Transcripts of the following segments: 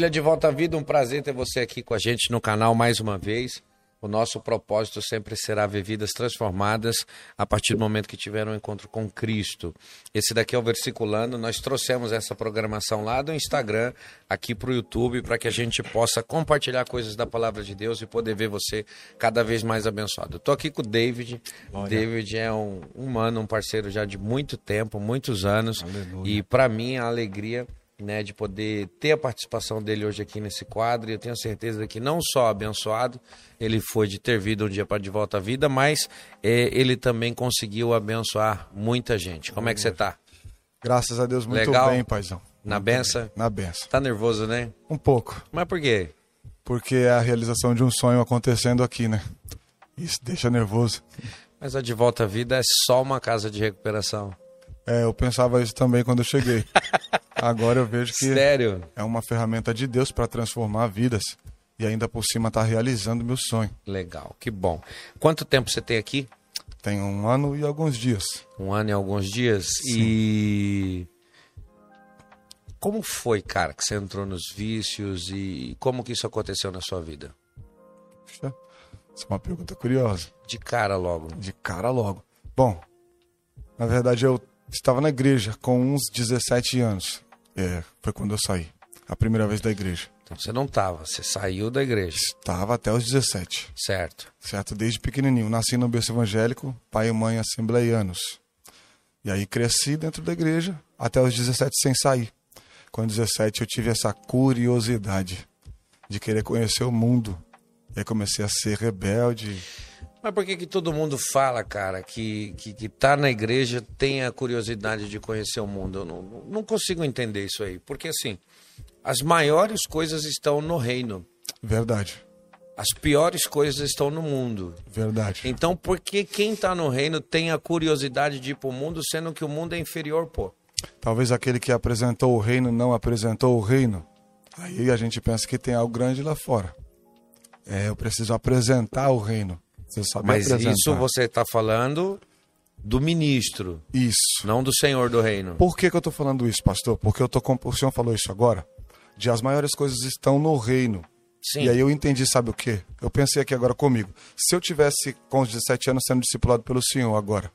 Família de Volta à Vida, um prazer ter você aqui com a gente no canal mais uma vez. O nosso propósito sempre será ver vidas transformadas a partir do momento que tiver um encontro com Cristo. Esse daqui é o Versiculando. Nós trouxemos essa programação lá do Instagram aqui para o YouTube para que a gente possa compartilhar coisas da palavra de Deus e poder ver você cada vez mais abençoado. Estou aqui com o David. Olha. David é um humano, um parceiro já de muito tempo, muitos anos. Aleluia. E para mim a alegria né, de poder ter a participação dele hoje aqui nesse quadro. E eu tenho certeza que não só abençoado ele foi de ter vindo um dia para de volta à vida, mas é, ele também conseguiu abençoar muita gente. Como é que você está? Graças a Deus, muito Legal? bem, paizão. Na benção? Na benção. Tá nervoso, né? Um pouco. Mas por quê? Porque é a realização de um sonho acontecendo aqui, né? Isso deixa nervoso. Mas a de volta à vida é só uma casa de recuperação. É, eu pensava isso também quando eu cheguei. Agora eu vejo que Sério? é uma ferramenta de Deus para transformar vidas e ainda por cima está realizando meu sonho. Legal, que bom. Quanto tempo você tem aqui? Tem um ano e alguns dias. Um ano e alguns dias. Sim. E como foi, cara, que você entrou nos vícios e como que isso aconteceu na sua vida? Puxa, essa é uma pergunta curiosa. De cara logo. De cara logo. Bom, na verdade eu estava na igreja com uns 17 anos. É, foi quando eu saí. A primeira vez da igreja. Então você não estava, você saiu da igreja. Estava até os 17. Certo. Certo, desde pequenininho. Nasci no berço evangélico, pai e mãe assembleianos. E aí cresci dentro da igreja até os 17 sem sair. Com 17 eu tive essa curiosidade de querer conhecer o mundo. E aí comecei a ser rebelde, mas por que, que todo mundo fala, cara, que, que, que tá na igreja tem a curiosidade de conhecer o mundo? Eu não, não consigo entender isso aí. Porque, assim, as maiores coisas estão no reino. Verdade. As piores coisas estão no mundo. Verdade. Então, por que quem está no reino tem a curiosidade de ir para o mundo, sendo que o mundo é inferior, pô? Talvez aquele que apresentou o reino não apresentou o reino. Aí a gente pensa que tem algo grande lá fora. É, eu preciso apresentar o reino. Mas apresentar. isso você está falando do ministro. Isso. Não do senhor do reino. Por que, que eu estou falando isso, pastor? Porque eu tô com... o senhor falou isso agora. De as maiores coisas estão no reino. Sim. E aí eu entendi, sabe o quê? Eu pensei aqui agora comigo. Se eu tivesse com os 17 anos sendo discipulado pelo senhor agora,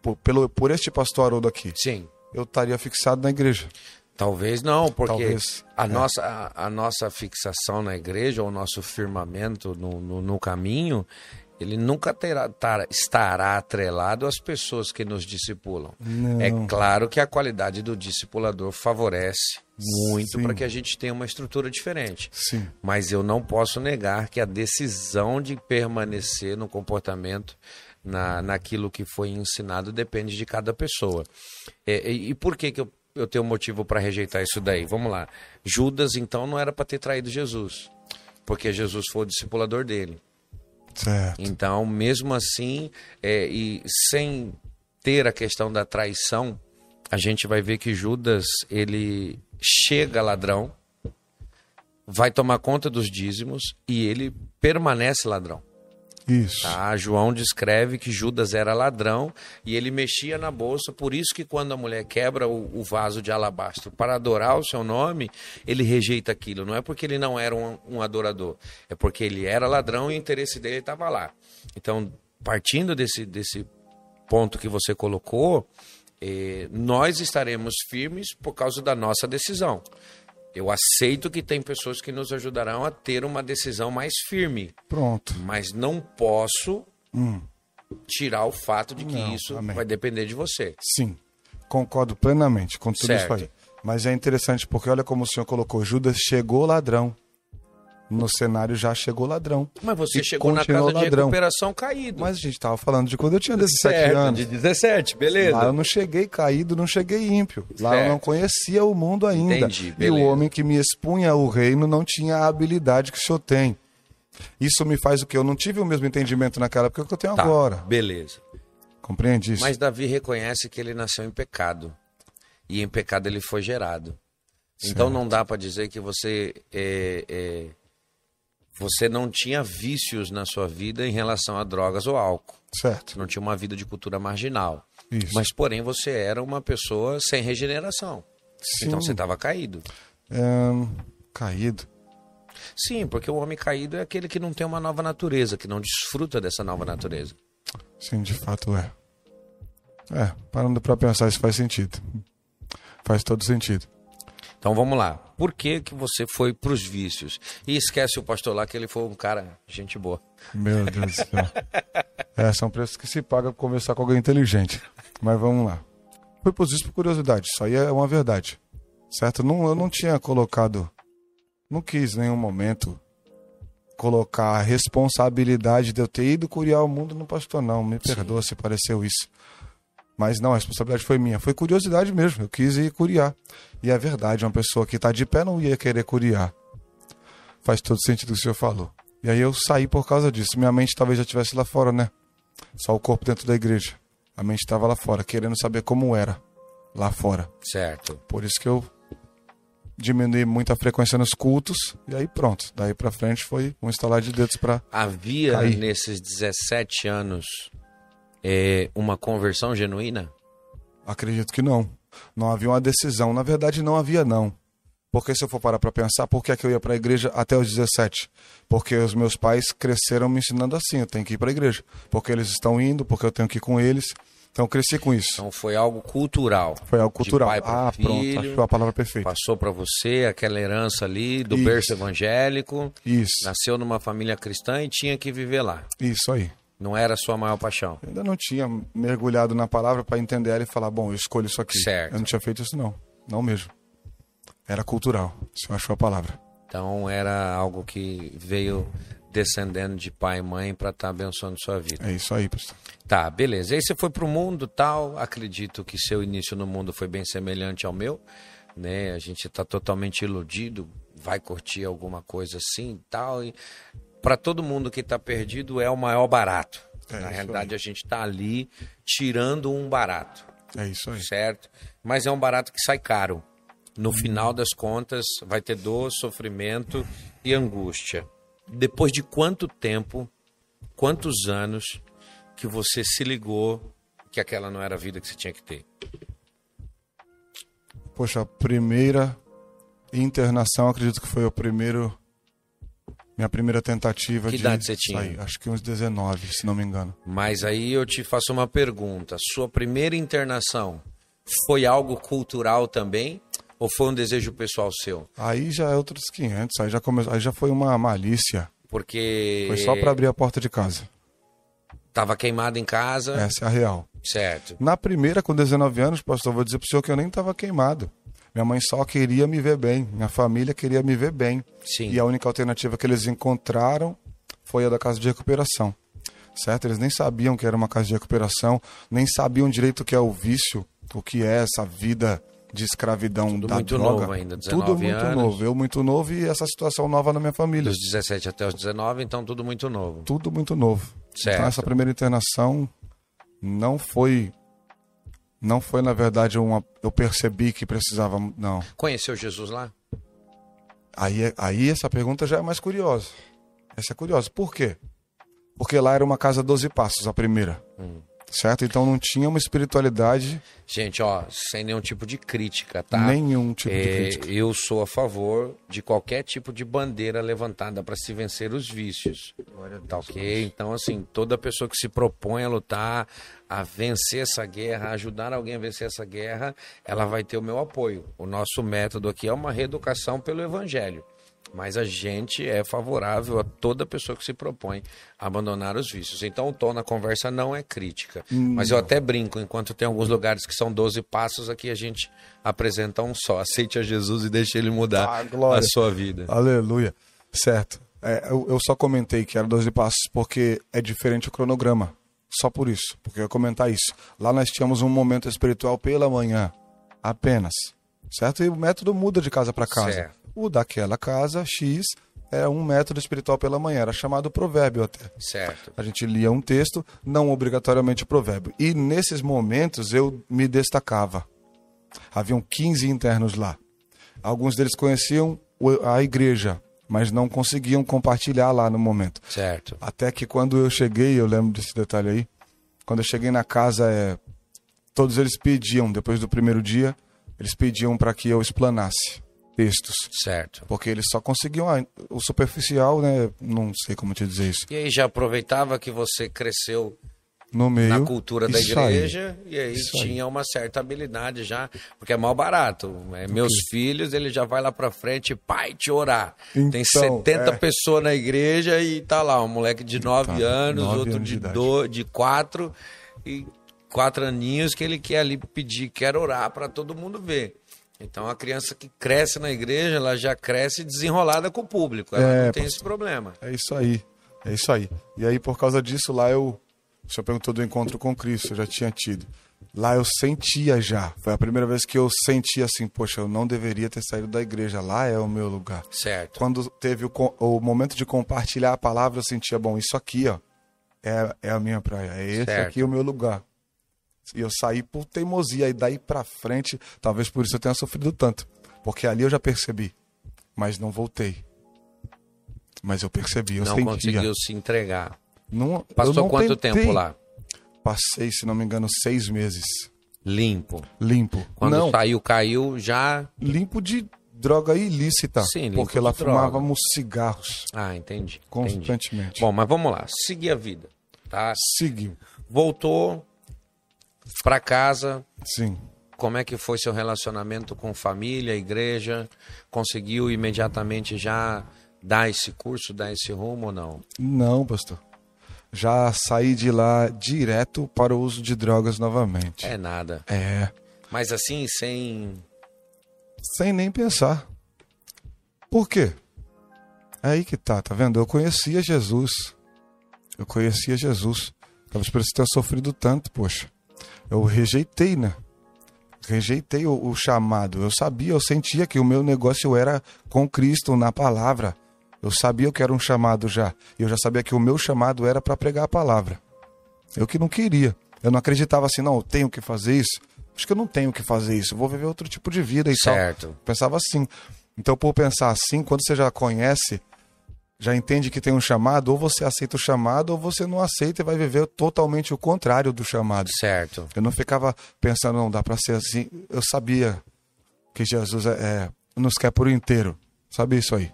por, pelo, por este pastor Haroldo aqui, Sim. eu estaria fixado na igreja. Talvez não, porque Talvez, a, é. nossa, a, a, nossa fixação na igreja, ou o nosso firmamento no, no, no caminho, ele nunca terá, tar, estará atrelado às pessoas que nos discipulam. Não. É claro que a qualidade do discipulador favorece muito para que a gente tenha uma estrutura diferente. Sim. Mas eu não posso negar que a decisão de permanecer no comportamento na, naquilo que foi ensinado depende de cada pessoa. É, e, e por que, que eu eu tenho motivo para rejeitar isso daí. Vamos lá. Judas, então, não era para ter traído Jesus, porque Jesus foi o discipulador dele. Certo. Então, mesmo assim, é, e sem ter a questão da traição, a gente vai ver que Judas, ele chega ladrão, vai tomar conta dos dízimos e ele permanece ladrão. Isso. Tá? João descreve que Judas era ladrão e ele mexia na bolsa, por isso que quando a mulher quebra o, o, vaso de alabastro para adorar o seu nome, ele rejeita aquilo. Não é porque ele não era um, um adorador, é porque ele era ladrão e o interesse dele estava lá. Então, partindo desse, desse ponto que você colocou, eh, nós estaremos firmes por causa da nossa decisão. Eu aceito que tem pessoas que nos ajudarão a ter uma decisão mais firme. Pronto. Mas não posso hum. tirar o fato de que não, isso amém. vai depender de você. Sim, concordo plenamente com tudo certo. isso aí. Mas é interessante porque olha como o senhor colocou, Judas chegou ladrão no cenário já chegou ladrão. Mas você chegou na casa ladrão. de recuperação caído. Mas a gente estava falando de quando eu tinha 17 certo, anos. De 17, beleza. Lá eu não cheguei caído, não cheguei ímpio. Lá certo. eu não conhecia o mundo ainda. Entendi, beleza. E o homem que me expunha ao reino não tinha a habilidade que o senhor tem. Isso me faz o quê? Eu não tive o mesmo entendimento naquela época que eu tenho tá, agora. Beleza. Compreende isso? Mas Davi reconhece que ele nasceu em pecado. E em pecado ele foi gerado. Então certo. Então não dá para dizer que você é, é você não tinha vícios na sua vida em relação a drogas ou álcool. Certo. Não tinha uma vida de cultura marginal. Isso. Mas, porém, você era uma pessoa sem regeneração. Sim. Então você estava caído. Caído. Sim, porque o homem caído é aquele que não tem uma nova natureza, que não desfruta dessa nova natureza. Sim, de fato é. É, parando pra pensar, isso faz sentido. Faz todo sentido. Então vamos lá. Por que, que você foi pros vícios? E esquece o pastor lá que ele foi um cara, gente boa. Meu Deus do céu. É, são preços que se paga pra conversar com alguém inteligente. Mas vamos lá. Fui pros vícios por curiosidade, isso aí é uma verdade. Certo? Não, eu não tinha colocado. Não quis em nenhum momento colocar a responsabilidade de eu ter ido curiar o mundo no pastor, não. Me perdoa se pareceu isso. Mas não, a responsabilidade foi minha. Foi curiosidade mesmo. Eu quis ir curiar. E é verdade, uma pessoa que está de pé não ia querer curiar. Faz todo sentido o que o senhor falou. E aí eu saí por causa disso. Minha mente talvez já estivesse lá fora, né? Só o corpo dentro da igreja. A mente estava lá fora, querendo saber como era lá fora. Certo. Por isso que eu diminuí muito a frequência nos cultos. E aí pronto. Daí pra frente foi um instalar de dedos pra. Havia Caí. nesses 17 anos é, uma conversão genuína? Acredito que não. Não havia uma decisão. Na verdade, não havia, não. Porque se eu for parar para pensar, por que, é que eu ia para a igreja até os 17? Porque os meus pais cresceram me ensinando assim, eu tenho que ir para a igreja. Porque eles estão indo, porque eu tenho que ir com eles. Então eu cresci com isso. Então foi algo cultural. Foi algo cultural. Ah, pronto, filho, achou a palavra perfeita. Passou para você aquela herança ali do Isso. berço evangélico. Isso, Nasceu numa família cristã e tinha que viver lá. isso aí. Não era a sua maior paixão. Eu ainda não tinha mergulhado na palavra para entender ela e falar, bom, eu escolho isso aqui. Certo. Eu não tinha feito isso, não. Não mesmo. Era cultural. Você achou a palavra. Então era algo que veio descendendo de pai e mãe para estar abençoando sua vida. É isso aí, pastor. Tá, beleza. Aí você foi pro mundo, tal. Acredito que seu início no mundo foi bem semelhante ao meu, né? A gente tá totalmente iludido, vai curtir alguma coisa assim, tal. E para todo mundo que tá perdido é o maior barato. É Na realidade a gente tá ali tirando um barato, É isso aí. certo? Mas é um barato que sai caro. No final das contas, vai ter dor, sofrimento e angústia. Depois de quanto tempo, quantos anos que você se ligou que aquela não era a vida que você tinha que ter? Poxa, a primeira internação, acredito que foi o primeiro. Minha primeira tentativa Que de idade você tinha? sair. Acho que uns 19, se não me engano. Mas aí eu te faço uma pergunta. Sua primeira internação foi algo cultural também? Ou foi um desejo pessoal seu? Aí já é outros 500, aí já, come... aí já foi uma malícia. Porque Foi só para abrir a porta de casa. tava queimado em casa, Essa é a real. certo? Na primeira, com 19 anos, pastor, vou dizer pro senhor que eu nem estava queimado. Minha mãe só queria me ver bem. Minha família queria me ver bem. Sim. E a única alternativa que eles encontraram foi a da casa de recuperação. Certo? Eles nem sabiam que era uma casa de recuperação, nem sabiam direito o que é o vício, o que é essa vida de escravidão Tudo da muito droga. novo ainda, 19 tudo muito anos. novo. Eu muito novo e essa situação nova na minha família. Dos 17 até os 19, então tudo muito novo. Tudo muito novo. Certo. Então essa primeira internação não foi não foi na verdade uma eu percebi que precisava não. Conheceu Jesus lá? Aí, aí essa pergunta já é mais curiosa. Essa é curiosa. Por quê? Porque lá era uma casa 12 passos, a primeira. Hum. Certo? Então não tinha uma espiritualidade, Gente, ó, sem nenhum tipo de crítica, tá? nenhum tipo de É, crítica. eu sou a favor de qualquer tipo de bandeira levantada para se vencer os vícios. Tá ok? Então, assim, toda pessoa que se propõe a lutar, a vencer essa guerra, a ajudar alguém a vencer essa guerra, ela vai ter o meu apoio. O nosso método aqui é uma reeducação pelo evangelho. Mas a gente é favorável a toda pessoa que se propõe a abandonar os vícios. Então o tom na conversa não é crítica. Mas eu até brinco, enquanto tem alguns lugares que são 12 passos, aqui a gente apresenta um só. Aceite a Jesus e deixe ele mudar Ah, a sua vida. Aleluia. Certo. É, eu, eu só comentei que era 12 passos porque é diferente o cronograma. Só por isso. Porque eu ia comentar isso. Lá nós tínhamos um momento espiritual pela manhã. Apenas. Certo? E o método muda de casa para casa. Certo. O daquela casa, X, é um método espiritual pela manhã. Era chamado provérbio até. Certo. A gente lia um texto, não obrigatoriamente o provérbio. E nesses momentos eu me destacava. Haviam 15 internos lá. Alguns deles conheciam a igreja, mas não conseguiam compartilhar lá no momento. Certo. Até que quando eu cheguei, eu lembro desse detalhe aí, quando eu cheguei na casa, é, todos eles pediam, depois do primeiro dia, eles pediam para que eu explanasse. textos. Certo. Porque eles só conseguiam a- o superficial, né? Não sei como te dizer isso. E aí já aproveitava que você cresceu No meio. na cultura da isso aí. igreja e aí Isso aí. tinha uma certa habilidade já, porque é mal barato. É, meus filhos, ele já vai lá pra frente, pai, te orar. Tem Então, 70 é. pessoas na igreja e tá lá, um moleque de 9 Tá, anos, nove outro anos de, de do, de 4 e quatro aninhos que ele quer ali pedir, quer orar pra todo mundo ver. Então a criança que cresce na igreja, ela já cresce desenrolada com o público. Ela É, não tem esse problema. É isso aí. É isso aí. E aí, por causa disso, lá eu. O senhor perguntou do encontro com Cristo, eu já tinha tido. Lá eu sentia já. Foi a primeira vez que eu senti assim, poxa, eu não deveria ter saído da igreja. Lá é o meu lugar. Certo. Quando teve o, o momento de compartilhar a palavra, eu sentia, bom, isso aqui, ó, é, é a minha praia. É esse Certo. aqui o meu lugar. E eu saí por teimosia. E daí pra frente, talvez por isso eu tenha sofrido tanto. Porque ali eu já percebi. Mas não voltei. Mas eu percebi, eu não sentia. conseguiu se entregar. Não, Passou quanto tentei. tempo lá? Passei, se não me engano, seis meses. Limpo. Limpo. Quando não, saiu, caiu, já. limpo de droga ilícita. Sim, limpo porque de lá droga. fumávamos cigarros Ah, entendi. entendi. constantemente. Bom, mas vamos lá. Seguir a vida. Tá? Seguiu. Voltou pra casa. Sim. Como é que foi seu relacionamento com família, igreja? Conseguiu imediatamente já dar esse curso, dar esse rumo ou não? Não, pastor. Já saí de lá direto para o uso de drogas novamente. É nada. É. Mas assim, sem. Sem nem pensar. Por quê? É aí que tá, tá vendo? Eu conhecia Jesus. Eu conhecia Jesus. Talvez por isso ter sofrido tanto, poxa. Eu rejeitei, né? Rejeitei o, o chamado. Eu sabia, eu sentia que o meu negócio era com Cristo na palavra. Eu sabia que era um chamado já. E eu já sabia que o meu chamado era para pregar a palavra. Eu que não queria. Eu não acreditava assim, não, eu tenho que fazer isso. Acho que eu não tenho que fazer isso. Eu vou viver outro tipo de vida e tal. Certo. Pensava assim. Então, por pensar assim, quando você já conhece, já entende que tem um chamado, ou você aceita o chamado, ou você não aceita e vai viver totalmente o contrário do chamado. Certo. Eu não ficava pensando, não, dá pra ser assim. Eu sabia que Jesus é, é, nos quer por inteiro. Sabe isso aí?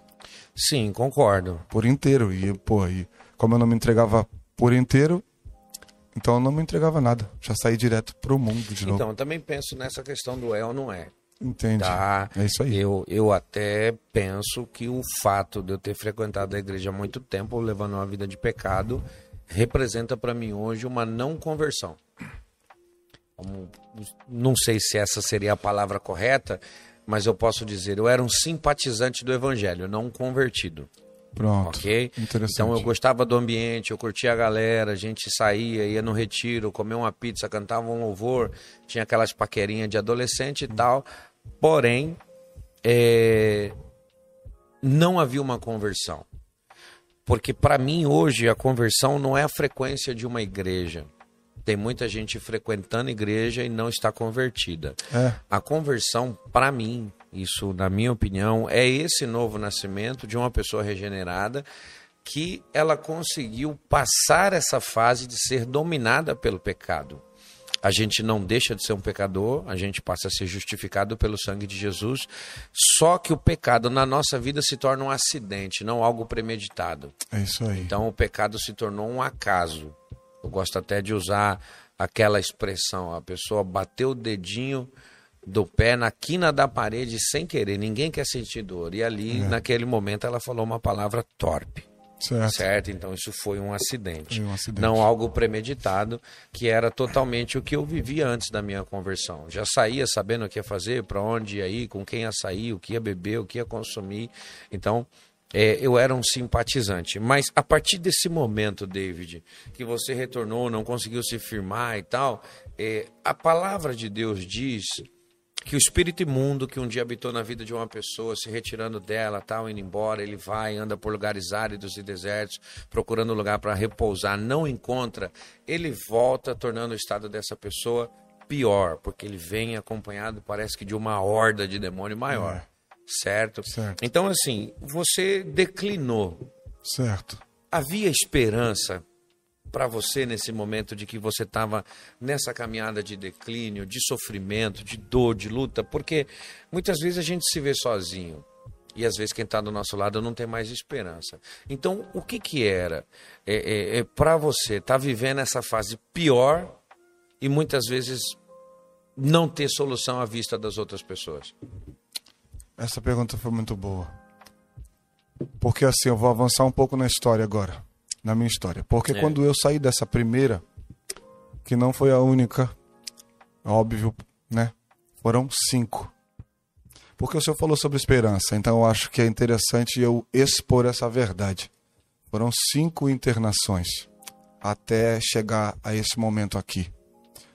Sim, concordo. Por inteiro. E, pô, e como eu não me entregava por inteiro, então eu não me entregava nada. Já saí direto pro mundo de novo. Então, eu também penso nessa questão do é ou não é. Entende? Tá. É isso aí. Eu, eu até penso que o fato de eu ter frequentado a igreja há muito tempo, levando uma vida de pecado, representa para mim hoje uma não conversão. Não sei se essa seria a palavra correta, mas eu posso dizer, eu era um simpatizante do evangelho, não um convertido. Pronto. Ok? Interessante. Então eu gostava do ambiente, eu curtia a galera, a gente saía, ia no retiro, comia uma pizza, cantava um louvor, tinha aquelas paquerinhas de adolescente e tal. Porém, é, não havia uma conversão. Porque para mim hoje a conversão não é a frequência de uma igreja. Tem muita gente frequentando igreja e não está convertida. É. A conversão, para mim, isso na minha opinião, é esse novo nascimento de uma pessoa regenerada que ela conseguiu passar essa fase de ser dominada pelo pecado. A gente não deixa de ser um pecador, a gente passa a ser justificado pelo sangue de Jesus. Só que o pecado na nossa vida se torna um acidente, não algo premeditado. É isso aí. Então o pecado se tornou um acaso. Eu gosto até de usar aquela expressão: a pessoa bateu o dedinho do pé na quina da parede sem querer, ninguém quer sentir dor. E ali, naquele momento, ela falou uma palavra torpe. certo. Certo? Então isso foi um acidente. Foi um acidente. Não algo premeditado, que era totalmente o que eu vivia antes da minha conversão. Já saía sabendo o que ia fazer, para onde ia ir, com quem ia sair, o que ia beber, o que ia consumir. Então, é, eu era um simpatizante. Mas a partir desse momento, David, que você retornou, não conseguiu se firmar e tal, é, a palavra de Deus diz que o espírito imundo que um dia habitou na vida de uma pessoa, se retirando dela, tal, indo embora, ele vai, anda por lugares áridos e desertos, procurando lugar para repousar, não encontra, ele volta, tornando o estado dessa pessoa pior, porque ele vem acompanhado, parece que de uma horda de demônio maior. Certo? Certo. Então, assim, você declinou. Certo. Havia esperança para você nesse momento de que você estava nessa caminhada de declínio, de sofrimento, de dor, de luta? Porque muitas vezes a gente se vê sozinho. E às vezes quem está do nosso lado não tem mais esperança. Então, o que que era é, é, é para você estar tá vivendo essa fase pior e muitas vezes não ter solução à vista das outras pessoas? Essa pergunta foi muito boa. Porque assim, eu vou avançar um pouco na história agora, na minha história. Porque é. quando eu saí dessa primeira, que não foi a única, óbvio, né? Foram cinco. Porque o senhor falou sobre esperança, então eu acho que é interessante eu expor essa verdade. Foram cinco internações até chegar a esse momento aqui.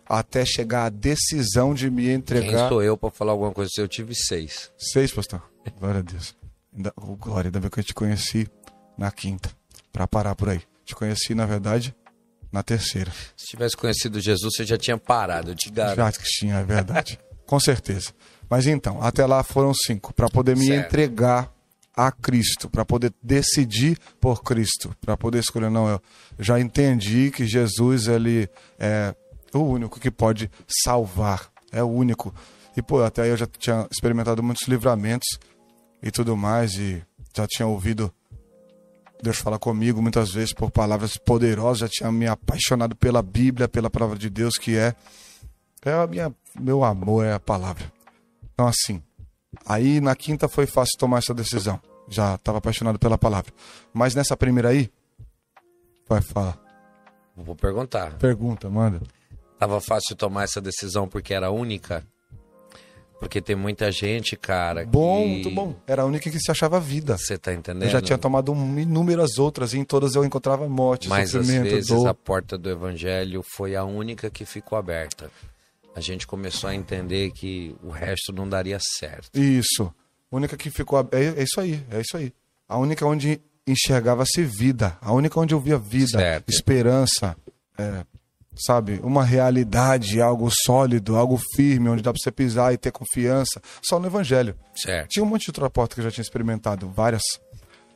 Até chegar a decisão de me entregar. Quem sou eu para falar alguma coisa? Eu tive seis. Seis, pastor? Glória a Deus. Ainda, oh, glória, ainda bem que eu te conheci na quinta. Para parar por aí. Te conheci, na verdade, na terceira. Se tivesse conhecido Jesus, você já tinha parado, eu te garanto. Já que tinha, é verdade. Com certeza. Mas então, até lá foram cinco, para poder me certo. entregar a Cristo, para poder decidir por Cristo, para poder escolher. Não, eu já entendi que Jesus ele é o único que pode salvar, é o único. E pô, até eu já tinha experimentado muitos livramentos e tudo mais, e já tinha ouvido Deus falar comigo muitas vezes por palavras poderosas, já tinha me apaixonado pela Bíblia, pela palavra de Deus, que é, é a minha, meu amor, é a palavra. Então, assim, aí na quinta foi fácil tomar essa decisão. Já estava apaixonado pela palavra. Mas nessa primeira aí, vai falar. Vou perguntar. Pergunta, manda. Tava fácil tomar essa decisão porque era única? Porque tem muita gente, cara. Bom, que... muito bom. Era a única que se achava vida. Você tá entendendo? Eu já tinha tomado inúmeras outras e em todas eu encontrava morte, Mas sofrimento, às vezes dor. a porta do evangelho foi a única que ficou aberta a gente começou a entender que o resto não daria certo. Isso. A única que ficou. É, é isso aí, é isso aí. A única onde enxergava-se vida. A única onde eu via vida, certo. esperança, é, sabe? Uma realidade, algo sólido, algo firme, onde dá para você pisar e ter confiança. Só no Evangelho. Certo. Tinha um monte de outra porta que eu já tinha experimentado, várias,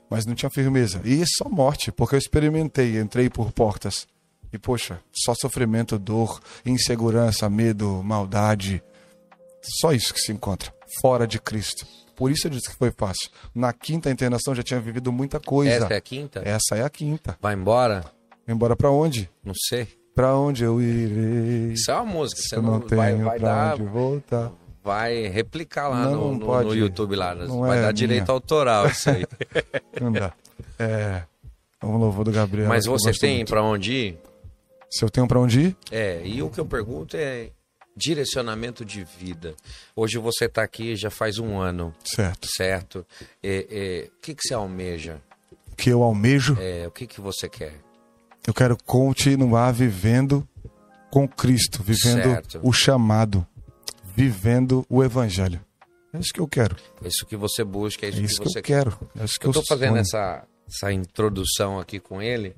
mas não tinha firmeza. E só morte, porque eu experimentei, entrei por portas e poxa, só sofrimento, dor, insegurança, medo, maldade. Só isso que se encontra fora de Cristo. Por isso eu disse que foi fácil. Na quinta internação já tinha vivido muita coisa. Essa é a quinta? Essa é a quinta. Vai embora? Vai embora para onde? Não sei. Para onde eu irei? Isso é uma música, você não, não vai, vai dar. Onde voltar. Vai replicar lá não, no, não pode, no, YouTube lá. Não vai é dar minha. direito autoral isso aí. não dá. É. Um louvor do Gabriel. Mas você tem para onde ir? Se eu tenho para onde ir? É, e o que eu pergunto é direcionamento de vida. Hoje você está aqui já faz um ano. Certo. Certo. É, é, o que, que você almeja? O que eu almejo? É, o que, que você quer? Eu quero continuar vivendo com Cristo, vivendo Certo. o chamado, vivendo o Evangelho. É isso que eu quero. É isso que você busca, é isso, É isso que que você eu quero. É isso que Eu estou fazendo essa, essa introdução aqui com ele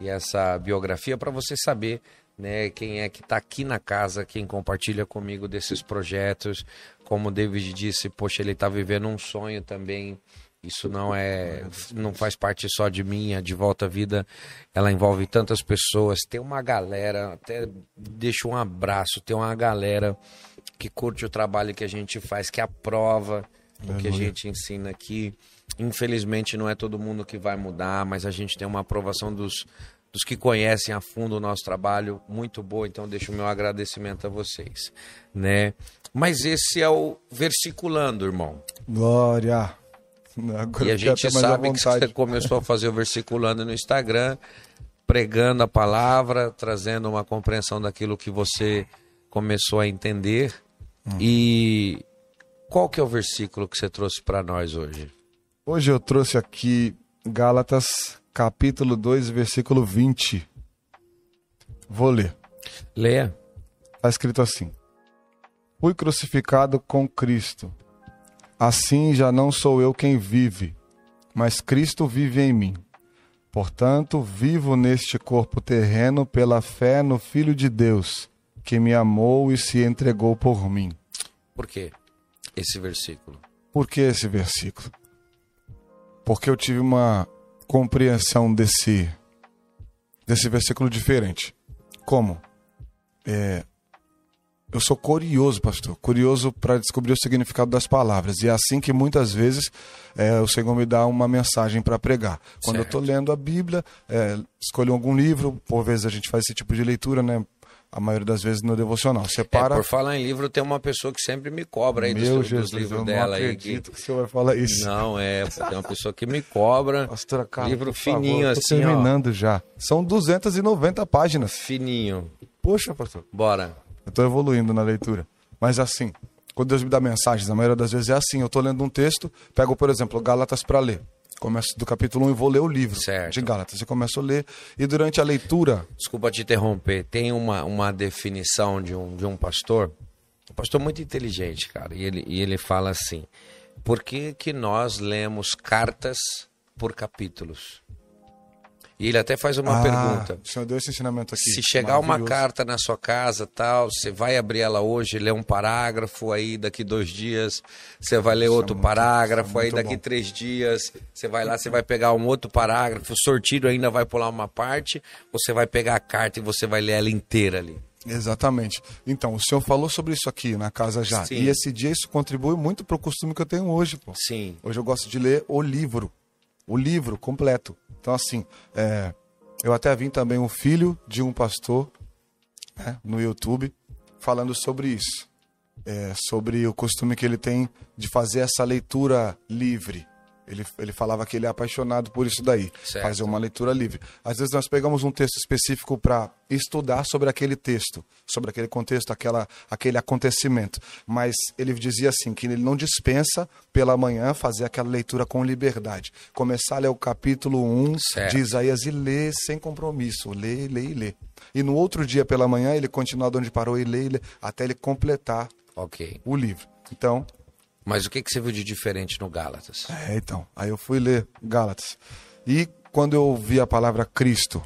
e essa biografia para você saber né, quem é que está aqui na casa, quem compartilha comigo desses projetos. Como o David disse, poxa, ele está vivendo um sonho também. Isso não é, não faz parte só de mim, a de volta à vida, ela envolve tantas pessoas. Tem uma galera, até deixo um abraço, tem uma galera que curte o trabalho que a gente faz, que aprova o que a gente ensina aqui. Infelizmente não é todo mundo que vai mudar, mas a gente tem uma aprovação dos, dos que conhecem a fundo o nosso trabalho muito boa, então deixo o meu agradecimento a vocês, né? Mas esse é o versiculando, irmão. Glória. Agora E a gente sabe que você começou a fazer o versiculando no Instagram, pregando a palavra, trazendo uma compreensão daquilo que você começou a entender. Hum. E qual que é o versículo que você trouxe para nós hoje? Hoje eu trouxe aqui Gálatas, capítulo 2, versículo 20. Vou ler. Leia. Está escrito assim: Fui crucificado com Cristo. Assim já não sou eu quem vive, mas Cristo vive em mim. Portanto, vivo neste corpo terreno pela fé no Filho de Deus, que me amou e se entregou por mim. Por quê? Esse versículo. Por que esse versículo? Porque eu tive uma compreensão desse desse versículo diferente. Como? É, eu sou curioso, pastor, curioso para descobrir o significado das palavras. E é assim que muitas vezes é, o Senhor me dá uma mensagem para pregar. Quando certo. eu estou lendo a Bíblia, é, escolho algum livro, por vezes a gente faz esse tipo de leitura, né? A maioria das vezes no devocional. Separa... É, por falar em livro, tem uma pessoa que sempre me cobra aí Meu dos, Jesus, dos livros dela aí. Que... que o senhor vai falar isso. Não, é, tem uma pessoa que me cobra. Pastora, cara, livro fininho favor, assim. terminando ó. já. São 290 páginas. Fininho. Poxa, pastor. Bora. Eu estou evoluindo na leitura. Mas assim, quando Deus me dá mensagens, a maioria das vezes é assim. Eu estou lendo um texto, pego, por exemplo, Gálatas para ler. Começo do capítulo 1 e vou ler o livro certo. de Gálatas. Eu começo a ler e durante a leitura... Desculpa te interromper. Tem uma, uma definição de um, de um pastor, um pastor muito inteligente, cara, e ele, e ele fala assim, por que, que nós lemos cartas por capítulos? E ele até faz uma ah, pergunta. O senhor deu esse ensinamento aqui. Se chegar uma carta na sua casa, tal, você vai abrir ela hoje, ler um parágrafo, aí daqui dois dias você vai ler isso é outro é muito, parágrafo, é aí daqui bom. três dias você vai lá, você vai pegar um outro parágrafo, o sortido ainda vai pular uma parte, você vai pegar a carta e você vai ler ela inteira ali. Exatamente. Então, o senhor falou sobre isso aqui na casa já. Sim. E esse dia isso contribui muito para o costume que eu tenho hoje, pô. Sim. Hoje eu gosto de ler o livro o livro completo. Então, assim, é, eu até vi também um filho de um pastor né, no YouTube falando sobre isso. É, sobre o costume que ele tem de fazer essa leitura livre. Ele, ele falava que ele é apaixonado por isso daí, certo. fazer uma leitura livre. Às vezes nós pegamos um texto específico para estudar sobre aquele texto, sobre aquele contexto, aquela, aquele acontecimento. Mas ele dizia assim que ele não dispensa pela manhã fazer aquela leitura com liberdade. Começar a ler o capítulo 1 certo. de Isaías e ler sem compromisso, ler, ler e ler. E no outro dia pela manhã ele continua onde parou e ler, e ler até ele completar okay. o livro. Então, mas o que, que você viu de diferente no Gálatas? É, então. Aí eu fui ler Gálatas. E quando eu vi a palavra Cristo,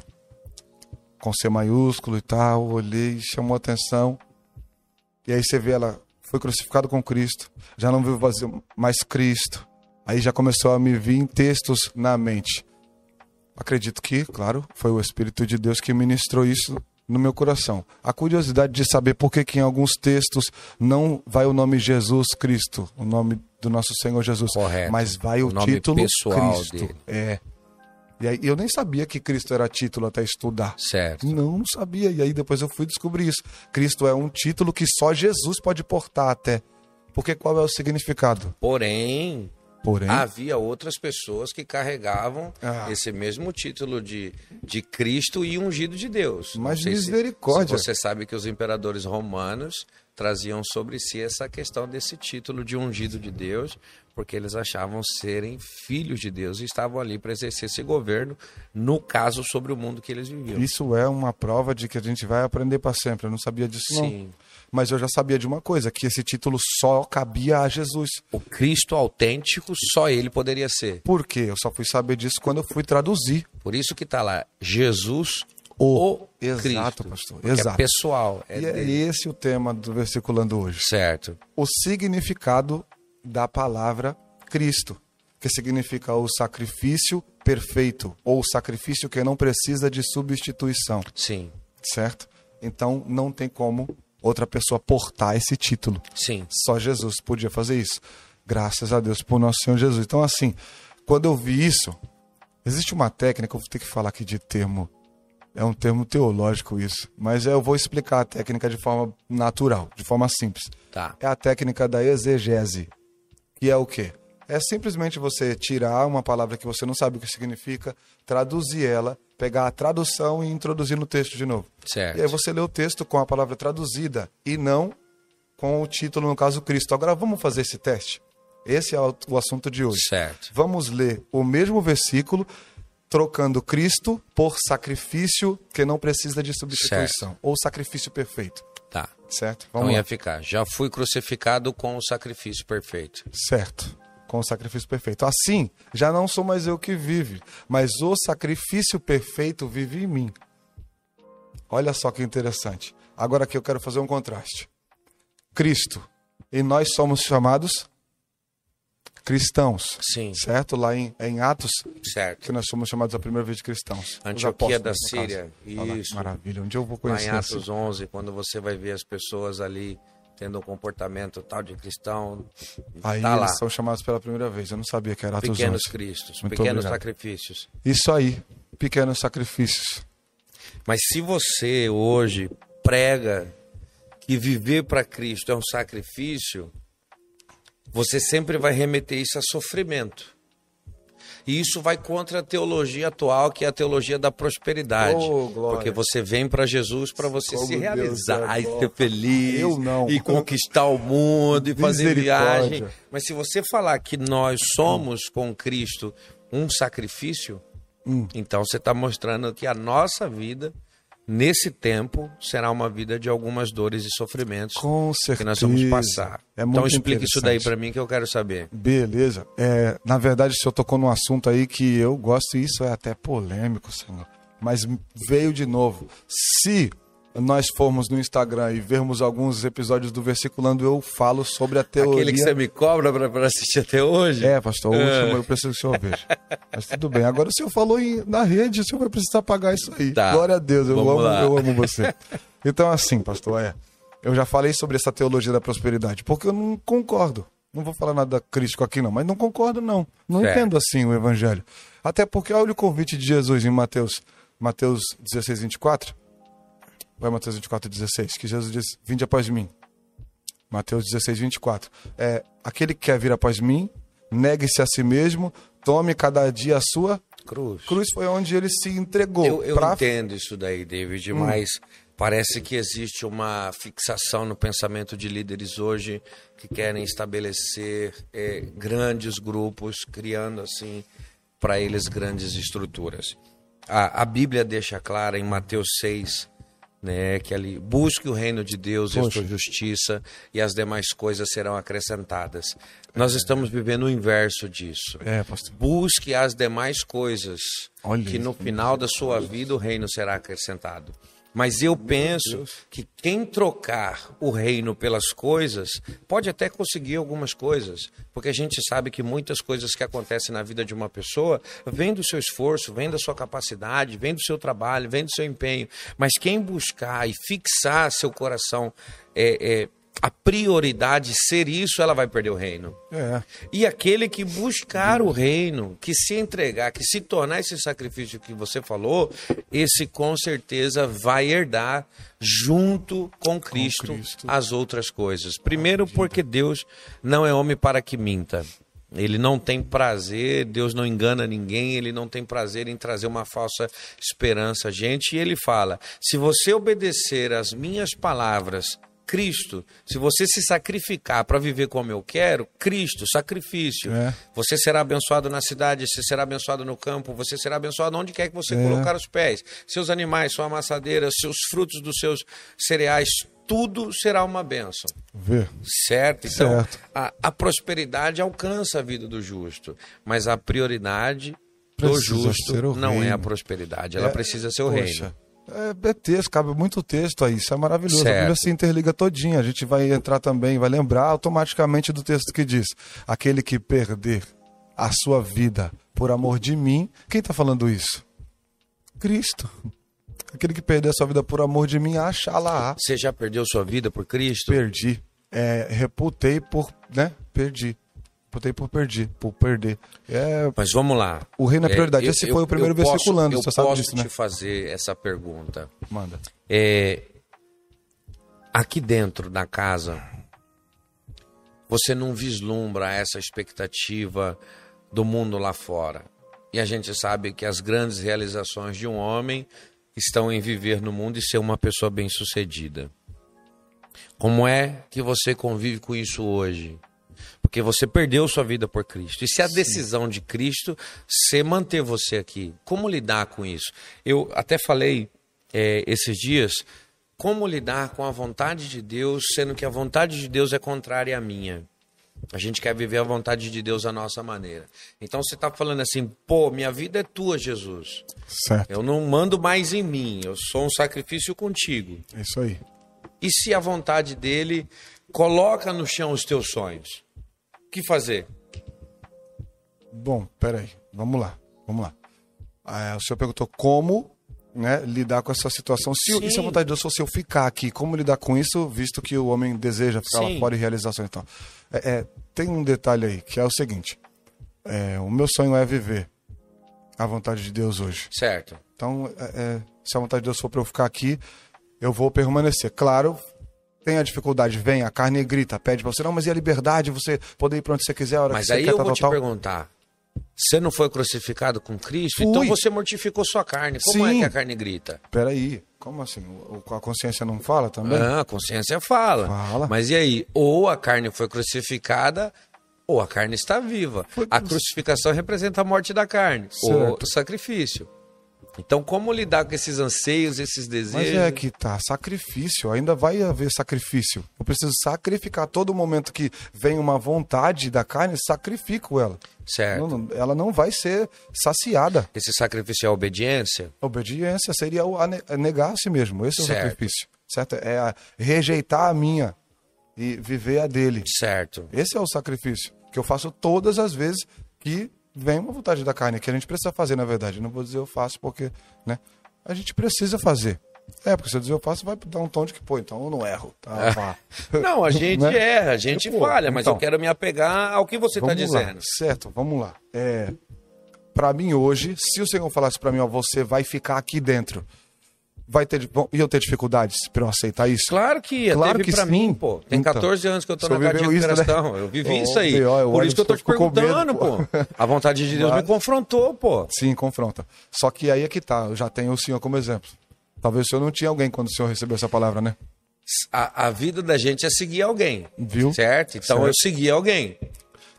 com C maiúsculo e tal, olhei, chamou atenção. E aí você vê ela foi crucificado com Cristo, já não viu mais Cristo. Aí já começou a me vir textos na mente. Acredito que, claro, foi o Espírito de Deus que ministrou isso no meu coração. A curiosidade de saber por que, que em alguns textos não vai o nome Jesus Cristo, o nome do nosso Senhor Jesus, Correto. mas vai o, o título Cristo. Dele. É. E aí eu nem sabia que Cristo era título até estudar. Certo. Não, não sabia. E aí depois eu fui descobrir isso. Cristo é um título que só Jesus pode portar até. Porque qual é o significado? Porém, Porém, havia outras pessoas que carregavam ah. esse mesmo título de, de Cristo e ungido de Deus. Mas misericórdia. Se, se você sabe que os imperadores romanos traziam sobre si essa questão desse título de ungido de Deus, porque eles achavam serem filhos de Deus e estavam ali para exercer esse governo, no caso, sobre o mundo que eles viviam. Isso é uma prova de que a gente vai aprender para sempre. Eu não sabia disso, Sim. não. Mas eu já sabia de uma coisa, que esse título só cabia a Jesus. O Cristo autêntico, só ele poderia ser. Por quê? Eu só fui saber disso quando eu fui traduzir. Por isso que está lá, Jesus o, o Exato, Cristo, pastor. Exato. É pessoal. É e é dele. é esse o tema do versículando hoje. Certo. O significado da palavra Cristo, que significa o sacrifício perfeito, ou o sacrifício que não precisa de substituição. Sim. Certo? Então não tem como outra pessoa portar esse título. Sim. Só Jesus podia fazer isso. Graças a Deus por nosso Senhor Jesus. Então, assim, quando eu vi isso, existe uma técnica, eu vou ter que falar aqui de termo é um termo teológico isso, mas eu vou explicar a técnica de forma natural, de forma simples. Tá. É a técnica da exegese. E é o quê? É simplesmente você tirar uma palavra que você não sabe o que significa, traduzir ela, pegar a tradução e introduzir no texto de novo. Certo. E aí você lê o texto com a palavra traduzida e não com o título, no caso, Cristo. Agora vamos fazer esse teste. Esse é o assunto de hoje. Certo. Vamos ler o mesmo versículo trocando Cristo por sacrifício que não precisa de substituição, certo. ou sacrifício perfeito. Tá. Certo? Vamos então ia ficar. Já fui crucificado com o sacrifício perfeito. Certo. Com o sacrifício perfeito. Assim, já não sou mais eu que vive, mas o sacrifício perfeito vive em mim. Olha só que interessante. Agora aqui eu quero fazer um contraste. Cristo, e nós somos chamados cristãos. Sim. Certo? Lá em, em Atos, Certo. que nós somos chamados a primeira vez de cristãos. Os Antioquia da. Síria. Lá, Isso. Maravilha. Dia eu vou Lá conhecer. em Atos assim. 11, quando você vai ver as pessoas ali tendo um comportamento tal de cristão, Aí tá lá. eles são chamados pela primeira vez. Eu não sabia que era Atos Pequenos 11. cristos, Muito pequenos obrigado. sacrifícios. Isso aí. Pequenos sacrifícios. Mas se você hoje prega que viver para Cristo é um sacrifício, você sempre vai remeter isso a sofrimento. E isso vai contra a teologia atual, que é a teologia da prosperidade. Oh, porque você vem para Jesus para você Como se Deus realizar é e ser feliz e conquistar o mundo e fazer viagem. Mas se você falar que nós somos com Cristo um sacrifício, Hum. então você está mostrando que a nossa vida, nesse tempo, será uma vida de algumas dores e sofrimentos Com que certeza. nós vamos passar. É então explica isso daí para mim que eu quero saber. Beleza. É, na verdade, o senhor tocou num assunto aí que eu gosto, e isso é até polêmico, senhor. Mas veio de novo. Se nós formos no Instagram e vermos alguns episódios do Versiculando, eu falo sobre a teoria. Aquele que você me cobra para assistir até hoje? É, pastor, o Ah. último eu preciso que o senhor veja. Mas tudo bem. Agora o senhor falou em- na rede, o senhor vai precisar pagar isso aí. Tá. Glória a Deus, eu Vamos amo, lá. eu amo você. Então, assim, pastor, é. Eu já falei sobre essa teologia da prosperidade, porque eu não concordo. Não vou falar nada crítico aqui, não, mas não concordo, não. Não Certo. entendo assim o evangelho. Até porque olha o convite de Jesus em Mateus, Mateus 16, 24. Vai Mateus 24, 16, que Jesus diz: Vinde após mim. Mateus 16, 24. É, aquele que quer vir após mim, negue-se a si mesmo, tome cada dia a sua Cruz. cruz. Foi onde ele se entregou. Eu, eu pra- entendo isso daí, David, Hum. mas parece que existe uma fixação no pensamento de líderes hoje que querem estabelecer eh, grandes grupos, criando assim para eles grandes estruturas. A, a Bíblia deixa clara em Mateus 6, né, que ali busque o reino de Deus e a Poxa. sua justiça e as demais coisas serão acrescentadas. Nós estamos vivendo o inverso disso. É. Busque as demais coisas, Olha que no isso. final da sua vida o reino será acrescentado. Mas eu penso que quem trocar o reino pelas coisas pode até conseguir algumas coisas, porque a gente sabe que muitas coisas que acontecem na vida de uma pessoa vêm do seu esforço, vêm da sua capacidade, vêm do seu trabalho, vêm do seu empenho. Mas quem buscar e fixar seu coração é, é, a prioridade ser isso, ela vai perder o reino. É. E aquele que buscar o reino, que se entregar, que se tornar esse sacrifício que você falou, esse com certeza vai herdar junto com Cristo, Cristo. as outras coisas. Primeiro, porque Deus não é homem para que minta. Ele não tem prazer, Deus não engana ninguém, ele não tem prazer em trazer uma falsa esperança a gente. E ele fala: se você obedecer às minhas palavras, Cristo, se você se sacrificar para viver como eu quero, Cristo, sacrifício. É. Você será abençoado na cidade, você será abençoado no campo, você será abençoado onde quer que você É. colocar os pés. Seus animais, sua amassadeira, seus frutos dos seus cereais, tudo será uma bênção. Vê. Certo? Então, Certo. A, a prosperidade alcança a vida do justo, mas a prioridade do Precisa justo ser o não é a reino. prosperidade, ela É, precisa ser o Poxa, reino. É, é texto, cabe muito texto aí, isso é maravilhoso. Certo. A Bíblia se interliga todinha. A gente vai entrar também, vai lembrar automaticamente do texto que diz: aquele que perder a sua vida por amor de mim, quem está falando isso? Cristo. Aquele que perder a sua vida por amor de mim, acha lá. Você já perdeu sua vida por Cristo? Perdi. É, reputei por, né? Perdi. Reputei por perdi, por perder. É, Mas vamos lá. O reino é prioridade. eu- Esse eu- foi o primeiro eu posso- versiculando, Eu você sabe posso disso, né? te fazer essa pergunta. manda. É, aqui dentro da casa, você não vislumbra essa expectativa do mundo lá fora. E a gente sabe que as grandes realizações de um homem estão em viver no mundo e ser uma pessoa bem-sucedida. Como é que você convive com isso hoje? Porque você perdeu sua vida por Cristo. E se a decisão de Cristo ser manter você aqui, como lidar com isso? Eu até falei é, esses dias como lidar com a vontade de Deus, sendo que a vontade de Deus é contrária à minha. A gente quer viver a vontade de Deus à nossa maneira. Então você está falando assim, pô, minha vida é tua, Jesus. Certo. Eu não mando mais em mim, eu sou um sacrifício contigo. É isso aí. E se a vontade dele coloca no chão os teus sonhos? O que fazer? Bom, peraí, vamos lá, vamos lá. Ah, o senhor perguntou como né, lidar com essa situação. Se eu, isso é vontade de Deus, se eu ficar aqui, como lidar com isso, visto que o homem deseja ficar Sim. lá fora e realização então. É, é, tem um detalhe aí, que é o seguinte. É, o meu sonho é viver a vontade de Deus hoje. Certo. Então, é, é se a vontade de Deus for para eu ficar aqui, eu vou permanecer. Claro, tem a dificuldade, vem, a carne grita, pede para você, não, mas e a liberdade, você poder ir para onde você quiser, a hora mas que você quer. Mas aí eu vou te perguntar, você não foi crucificado com Cristo? Então Fui. Então você mortificou sua carne. Como Sim. é que a carne grita? Peraí, como assim? A consciência não fala também? Ah, a consciência fala. Fala. Mas e aí? Ou a carne foi crucificada, ou a carne está viva. Foi... A crucificação representa a morte da carne, certo. ou o sacrifício. Então, como lidar com esses anseios, esses desejos? Mas é que tá, sacrifício, ainda vai haver sacrifício. Eu preciso sacrificar todo momento que vem uma vontade da carne, sacrifico ela. Certo. Não, ela não vai ser saciada. Esse sacrifício é a obediência? obediência seria a negar a si mesmo. Esse é o sacrifício. Certo? É a rejeitar a minha e viver a dele. Certo. Esse é o sacrifício que eu faço todas as vezes que vem uma vontade da carne que a gente precisa fazer, na verdade. Não vou dizer eu faço porque, né? A gente precisa fazer. É, porque se eu dizer eu faço, vai dar um tom de que, pô, então eu não erro. Tá, não, a gente né? erra, a gente falha, mas então, eu quero me apegar ao que você está dizendo. Lá, certo, vamos lá. É, para mim hoje, se o Senhor falasse para mim, ó, você vai ficar aqui dentro vai ter, vão, iam ter dificuldades para eu aceitar isso? Claro que ia, claro teve que pra sim. mim, pô. Tem então, 14 anos que eu tô na casa de recuperação. Né? Eu vivi oh, isso aí. Por isso que eu tô te perguntando, medo, pô. A vontade de Deus Mas... me confrontou, pô. Sim, confronta. Só que aí é que tá, eu já tenho o senhor como exemplo. Talvez o senhor não tinha alguém quando o senhor recebeu essa palavra, né? A, a vida da gente é seguir alguém. Viu? Certo? Então certo. eu segui alguém.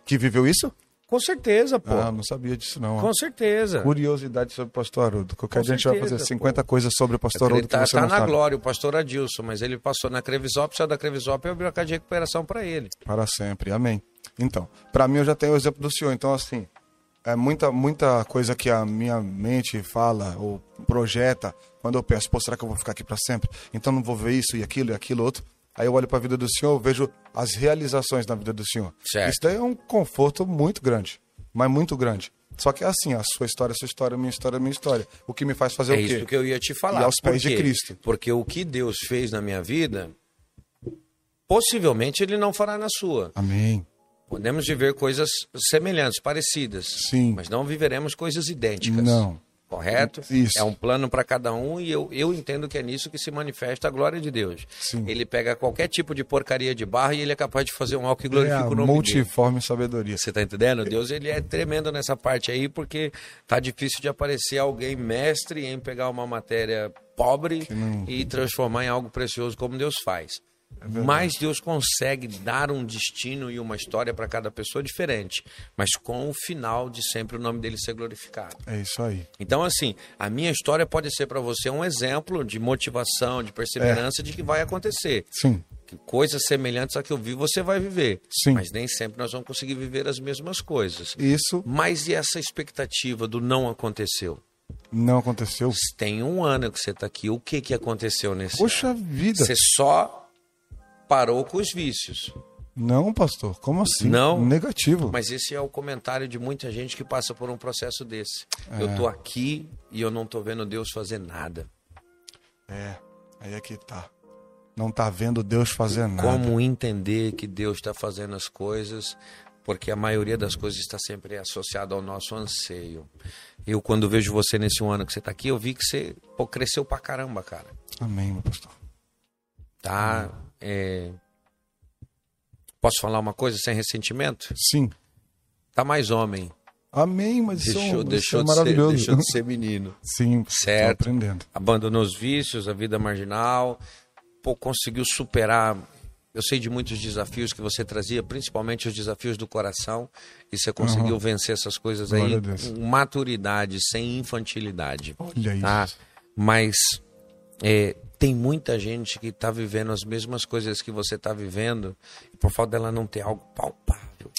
Que viveu isso? Com certeza, pô. Ah, não sabia disso, não. Com certeza. Curiosidade sobre o pastor Haroldo. Qualquer dia a gente vai fazer 50 pô. coisas sobre o pastor Haroldo tá, que você tá não na sabe. glória, o pastor Adilson, mas ele passou na Crevisop, saiu da Crevisop e abriu a casa de recuperação para ele. Para sempre, amém. Então, para mim eu já tenho o exemplo do senhor. Então, assim, é muita, muita coisa que a minha mente fala ou projeta quando eu penso, pô, será que eu vou ficar aqui para sempre? Então não vou ver isso e aquilo e aquilo outro. Aí eu olho para a vida do senhor, vejo as realizações na vida do senhor. Certo. Isso daí é um conforto muito grande mas muito grande. Só que é assim, a sua história, a sua história, a minha história, a minha história. O que me faz fazer é o quê? É isso que eu ia te falar. E aos pés de Cristo. Porque o que Deus fez na minha vida, possivelmente Ele não fará na sua. Amém. Podemos viver coisas semelhantes, parecidas. Sim. Mas não viveremos coisas idênticas. Não correto? Isso. É um plano para cada um e eu, eu entendo que é nisso que se manifesta a glória de Deus. Sim. Ele pega qualquer tipo de porcaria de barra e ele é capaz de fazer um algo que glorifica é o nome multiforme dele. sabedoria. Você está entendendo? Deus ele é tremendo nessa parte aí porque tá difícil de aparecer alguém mestre em pegar uma matéria pobre e transformar em algo precioso como Deus faz. É mas Deus consegue dar um destino e uma história para cada pessoa diferente, mas com o final de sempre o nome dele ser glorificado. É isso aí. Então, assim, a minha história pode ser para você um exemplo de motivação, de perseverança é. de que vai acontecer. Sim. Que coisas semelhantes a que eu vi você vai viver. Sim. Mas nem sempre nós vamos conseguir viver as mesmas coisas. Isso. Mas e essa expectativa do não aconteceu? Não aconteceu. Tem um ano que você está aqui. O que, que aconteceu nesse Poxa ano? vida. Você só parou com os vícios. Não, pastor, como assim? Não. Negativo. Mas esse é o comentário de muita gente que passa por um processo desse. É. Eu tô aqui e eu não tô vendo Deus fazer nada. É, aí é que tá. Não tá vendo Deus fazer nada. Como entender que Deus está fazendo as coisas, porque a maioria das coisas está sempre associada ao nosso anseio. Eu, quando vejo você nesse ano que você está aqui, eu vi que você pô, cresceu pra caramba, cara. Amém, meu pastor. Tá. Amém é... Posso falar uma coisa sem ressentimento? Sim. Tá mais homem. Amém, mas deixou, isso, deixou, é maravilhoso. Ser, deixou de ser menino. Sim, certo. aprendendo. Abandonou os vícios, a vida marginal, pô, conseguiu superar. Eu sei de muitos desafios que você trazia, principalmente os desafios do coração, e você conseguiu uhum. vencer essas coisas aí com maturidade, sem infantilidade. Olha tá? isso. Mas é, tem muita gente que está vivendo as mesmas coisas que você está vivendo, e por falta dela não ter algo palpável.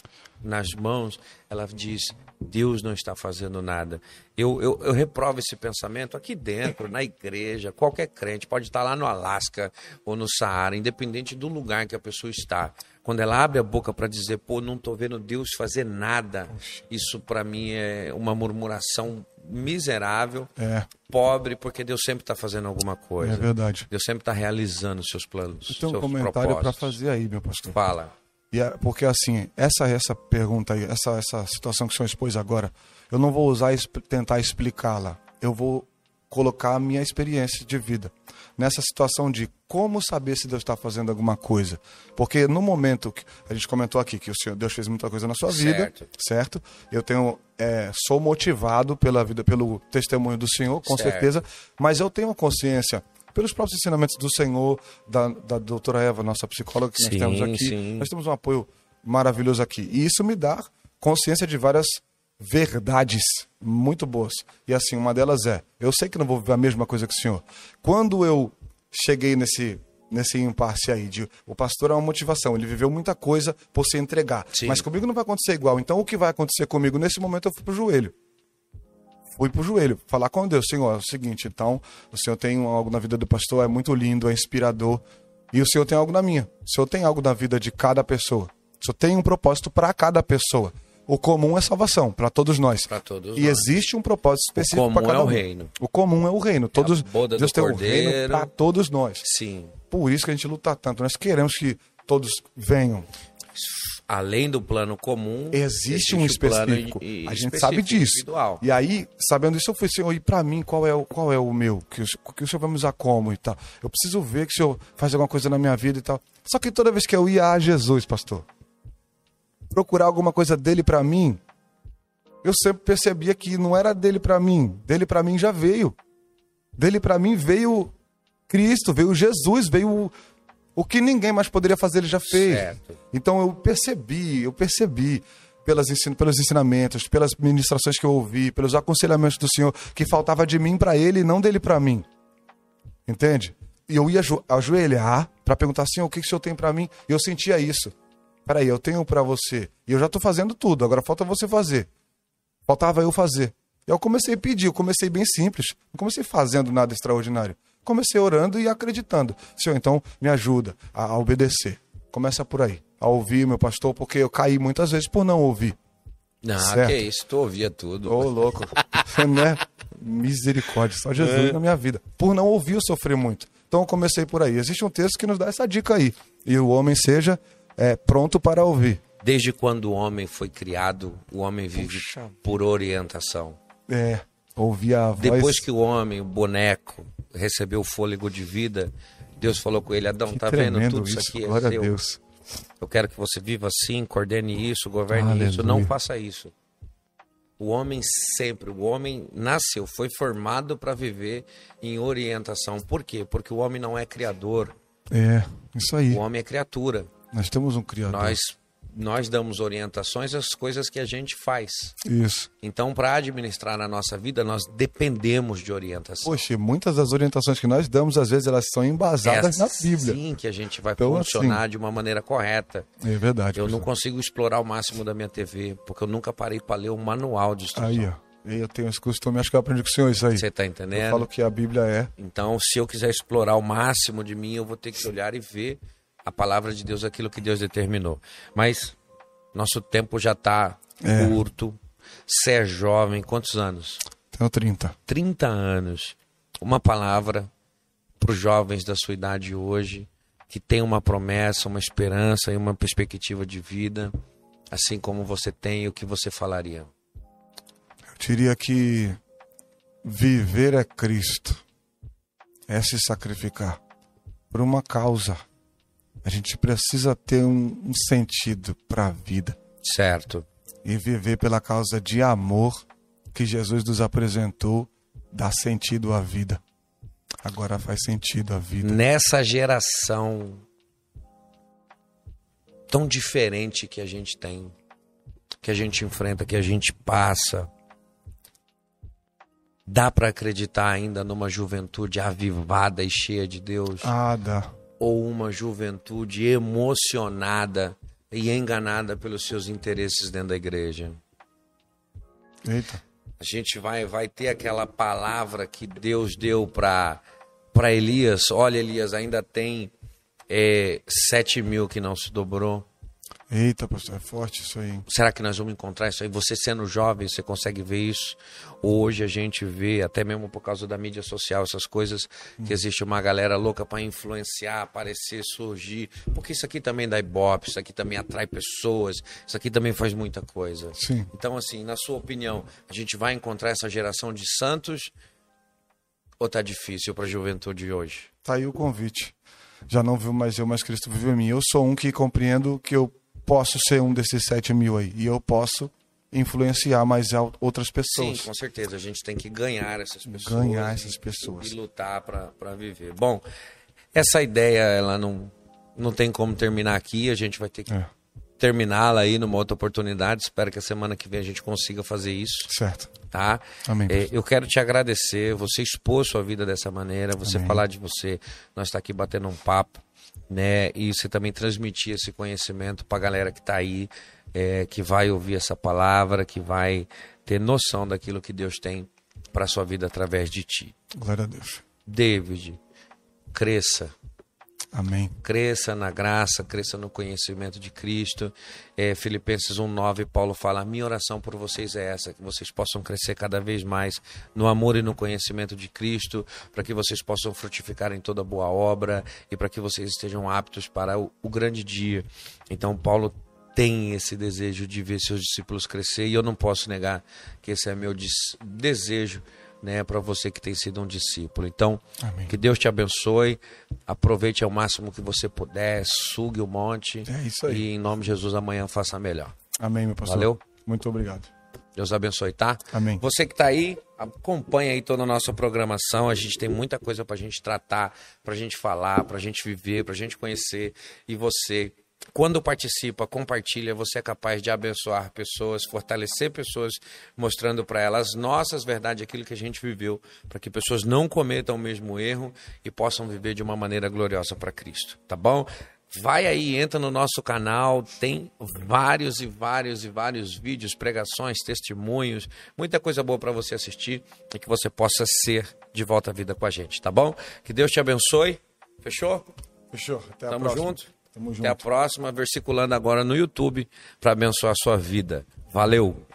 nas mãos, ela diz: Deus não está fazendo nada. Eu, eu, eu, reprovo esse pensamento aqui dentro, na igreja, qualquer crente, pode estar lá no Alasca ou no Saara, independente do lugar que a pessoa está. Quando ela abre a boca para dizer, pô, não estou vendo Deus fazer nada, isso para mim é uma murmuração miserável, é. pobre, porque Deus sempre está fazendo alguma coisa. É verdade. Deus sempre está realizando seus planos. Tem um comentário para fazer aí, meu pastor. Fala. E é, porque assim, essa essa pergunta aí, essa essa situação que o senhor expôs agora, eu não vou usar tentar explicá-la. Eu vou colocar a minha experiência de vida nessa situação de como saber se Deus está fazendo alguma coisa. Porque no momento que a gente comentou aqui que o Senhor Deus fez muita coisa na sua vida, certo? certo? Eu tenho é, sou motivado pela vida, pelo testemunho do Senhor, com certo. certeza, mas eu tenho consciência pelos próprios ensinamentos do Senhor, da, da doutora Eva, nossa psicóloga que sim, nós temos aqui. Sim. Nós temos um apoio maravilhoso aqui. E isso me dá consciência de várias verdades muito boas. E assim, uma delas é: eu sei que não vou viver a mesma coisa que o senhor. Quando eu cheguei nesse nesse impasse aí de o pastor é uma motivação, ele viveu muita coisa por se entregar, Sim. mas comigo não vai acontecer igual. Então o que vai acontecer comigo nesse momento eu fui pro joelho. Fui pro joelho, falar com Deus, Senhor, é o seguinte, então, o Senhor tem algo na vida do pastor, é muito lindo, é inspirador, e o Senhor tem algo na minha. O Senhor tem algo na vida de cada pessoa. O Senhor tem um propósito para cada pessoa. O comum é salvação para todos nós. todos e nós. existe um propósito específico para cada um. O comum é o reino. O comum é o reino. É todos, é Deus tem o reino para todos nós. Sim. Por isso que a gente luta tanto. Nós queremos que todos venham. Além do plano comum, existe, existe um específico. E, a gente sabe disso. Individual. E aí, sabendo isso, eu falei assim, e para mim, qual é, o, qual é o meu? Que, o, que o senhor vai me usar como e tal? Eu preciso ver que o senhor faz alguma coisa na minha vida e tal. Só que toda vez que eu ia a Jesus, pastor, procurar alguma coisa dele para mim, eu sempre percebia que não era dele para mim, dele para mim já veio. Dele para mim veio Cristo, veio Jesus, veio o que ninguém mais poderia fazer, ele já fez. Certo. Então eu percebi, eu percebi pelas ensino, pelos ensinamentos, pelas ministrações que eu ouvi, pelos aconselhamentos do Senhor, que faltava de mim para ele e não dele para mim. Entende? E eu ia ajoelhar para perguntar assim, o que, que o Senhor tem para mim? E eu sentia isso. Peraí, eu tenho para você. E eu já estou fazendo tudo, agora falta você fazer. Faltava eu fazer. E eu comecei a pedir, eu comecei bem simples. Não comecei fazendo nada extraordinário. Comecei orando e acreditando. Senhor, então me ajuda a, a obedecer. Começa por aí. A ouvir meu pastor, porque eu caí muitas vezes por não ouvir. Não, certo? que isso, tu ouvia tudo. Ô, oh, louco. né? Misericórdia, só Jesus é. na minha vida. Por não ouvir, eu sofri muito. Então eu comecei por aí. Existe um texto que nos dá essa dica aí. E o homem seja é, pronto para ouvir. Desde quando o homem foi criado, o homem vive Puxa. por orientação. É, ouvir a voz. Depois que o homem, o boneco, recebeu o fôlego de vida, Deus falou com ele: Adão, que tá vendo tudo isso, isso aqui? É Glória é a Deus. Eu quero que você viva assim, coordene isso, governe Aleluia. isso, não faça isso. O homem sempre, o homem nasceu, foi formado para viver em orientação. Por quê? Porque o homem não é criador. É, isso aí. O homem é criatura. Nós temos um criador. Nós nós damos orientações às coisas que a gente faz. Isso. Então, para administrar na nossa vida, nós dependemos de orientação. Poxa, muitas das orientações que nós damos, às vezes, elas são embasadas é na Bíblia. Sim, que a gente vai então, funcionar assim, de uma maneira correta. É verdade. Eu não consigo explorar o máximo da minha TV, porque eu nunca parei para ler um manual de instrução. Aí, ó. Eu tenho esse costume, acho que eu aprendi com o senhor isso aí. Você está entendendo? Eu falo que a Bíblia é. Então, se eu quiser explorar o máximo de mim, eu vou ter que olhar e ver a palavra de Deus, aquilo que Deus determinou. Mas nosso tempo já está é. curto. Você é jovem, quantos anos? Tenho 30. 30 anos. Uma palavra para os jovens da sua idade hoje, que tem uma promessa, uma esperança e uma perspectiva de vida, assim como você tem, o que você falaria? Eu diria que viver é Cristo, é se sacrificar por uma causa a gente precisa ter um, um sentido para a vida. Certo. E viver pela causa de amor que Jesus nos apresentou dá sentido à vida. Agora faz sentido a vida. Nessa geração tão diferente que a gente tem, que a gente enfrenta, que a gente passa, dá para acreditar ainda numa juventude avivada e cheia de Deus? Ah, dá ou uma juventude emocionada e enganada pelos seus interesses dentro da igreja. Eita. A gente vai, vai ter aquela palavra que Deus deu para para Elias. Olha, Elias, ainda tem é, sete mil que não se dobrou. Eita, pastor, é forte isso aí. Será que nós vamos encontrar isso aí? Você sendo jovem, você consegue ver isso? Hoje a gente vê, até mesmo por causa da mídia social, essas coisas, que existe uma galera louca para influenciar, aparecer, surgir. Porque isso aqui também dá ibope, isso aqui também atrai pessoas, isso aqui também faz muita coisa. Sim. Então, assim, na sua opinião, a gente vai encontrar essa geração de santos ou tá difícil para a juventude de hoje? Tá aí o convite. Já não viu mais eu, mas Cristo vive em mim. Eu sou um que compreendo que eu posso ser um desses sete mil aí. E eu posso influenciar mais outras pessoas. Sim, com certeza. A gente tem que ganhar essas pessoas. Ganhar e- essas pessoas. E lutar para viver. Bom, essa ideia, ela não, não tem como terminar aqui. A gente vai ter que É, terminá-la aí numa outra oportunidade. Espero que a semana que vem a gente consiga fazer isso. certo. tá? Amém. É, eu quero te agradecer, você expor sua vida dessa maneira, você Amém. falar de você, nós estar aqui batendo um papo, né? E você também transmitir esse conhecimento para a galera que está aí, é, que vai ouvir essa palavra, que vai ter noção daquilo que Deus tem para sua vida através de ti. Glória a Deus. David, cresça, Amém. cresça na graça, cresça no conhecimento de Cristo. É, Filipenses 1,9, Paulo fala: minha oração por vocês é essa, que vocês possam crescer cada vez mais no amor e no conhecimento de Cristo, para que vocês possam frutificar em toda boa obra e para que vocês estejam aptos para o, o grande dia. Então, Paulo tem esse desejo de ver seus discípulos crescer e eu não posso negar que esse é meu des- desejo. Né, para você que tem sido um discípulo. Então, Amém. que Deus te abençoe. Aproveite ao máximo que você puder, sugue o monte. É isso aí. E em nome de Jesus, amanhã faça melhor. Amém, meu pastor. Valeu. Muito obrigado. Deus abençoe, tá? Amém. Você que está aí, acompanha aí toda a nossa programação. A gente tem muita coisa para a gente tratar, para a gente falar, para a gente viver, para a gente conhecer. E você, quando participa, compartilha, você é capaz de abençoar pessoas, fortalecer pessoas, mostrando para elas as nossas verdades, aquilo que a gente viveu, para que pessoas não cometam o mesmo erro e possam viver de uma maneira gloriosa para Cristo, tá bom? Vai aí, entra no nosso canal, tem vários e vários e vários vídeos, pregações, testemunhos, muita coisa boa para você assistir e que você possa ser de volta à vida com a gente, tá bom? Que Deus te abençoe. Fechou? Fechou. Até a Tamo próxima. junto? Tamo junto. Até a próxima, versiculando agora no YouTube para abençoar a sua vida. Valeu!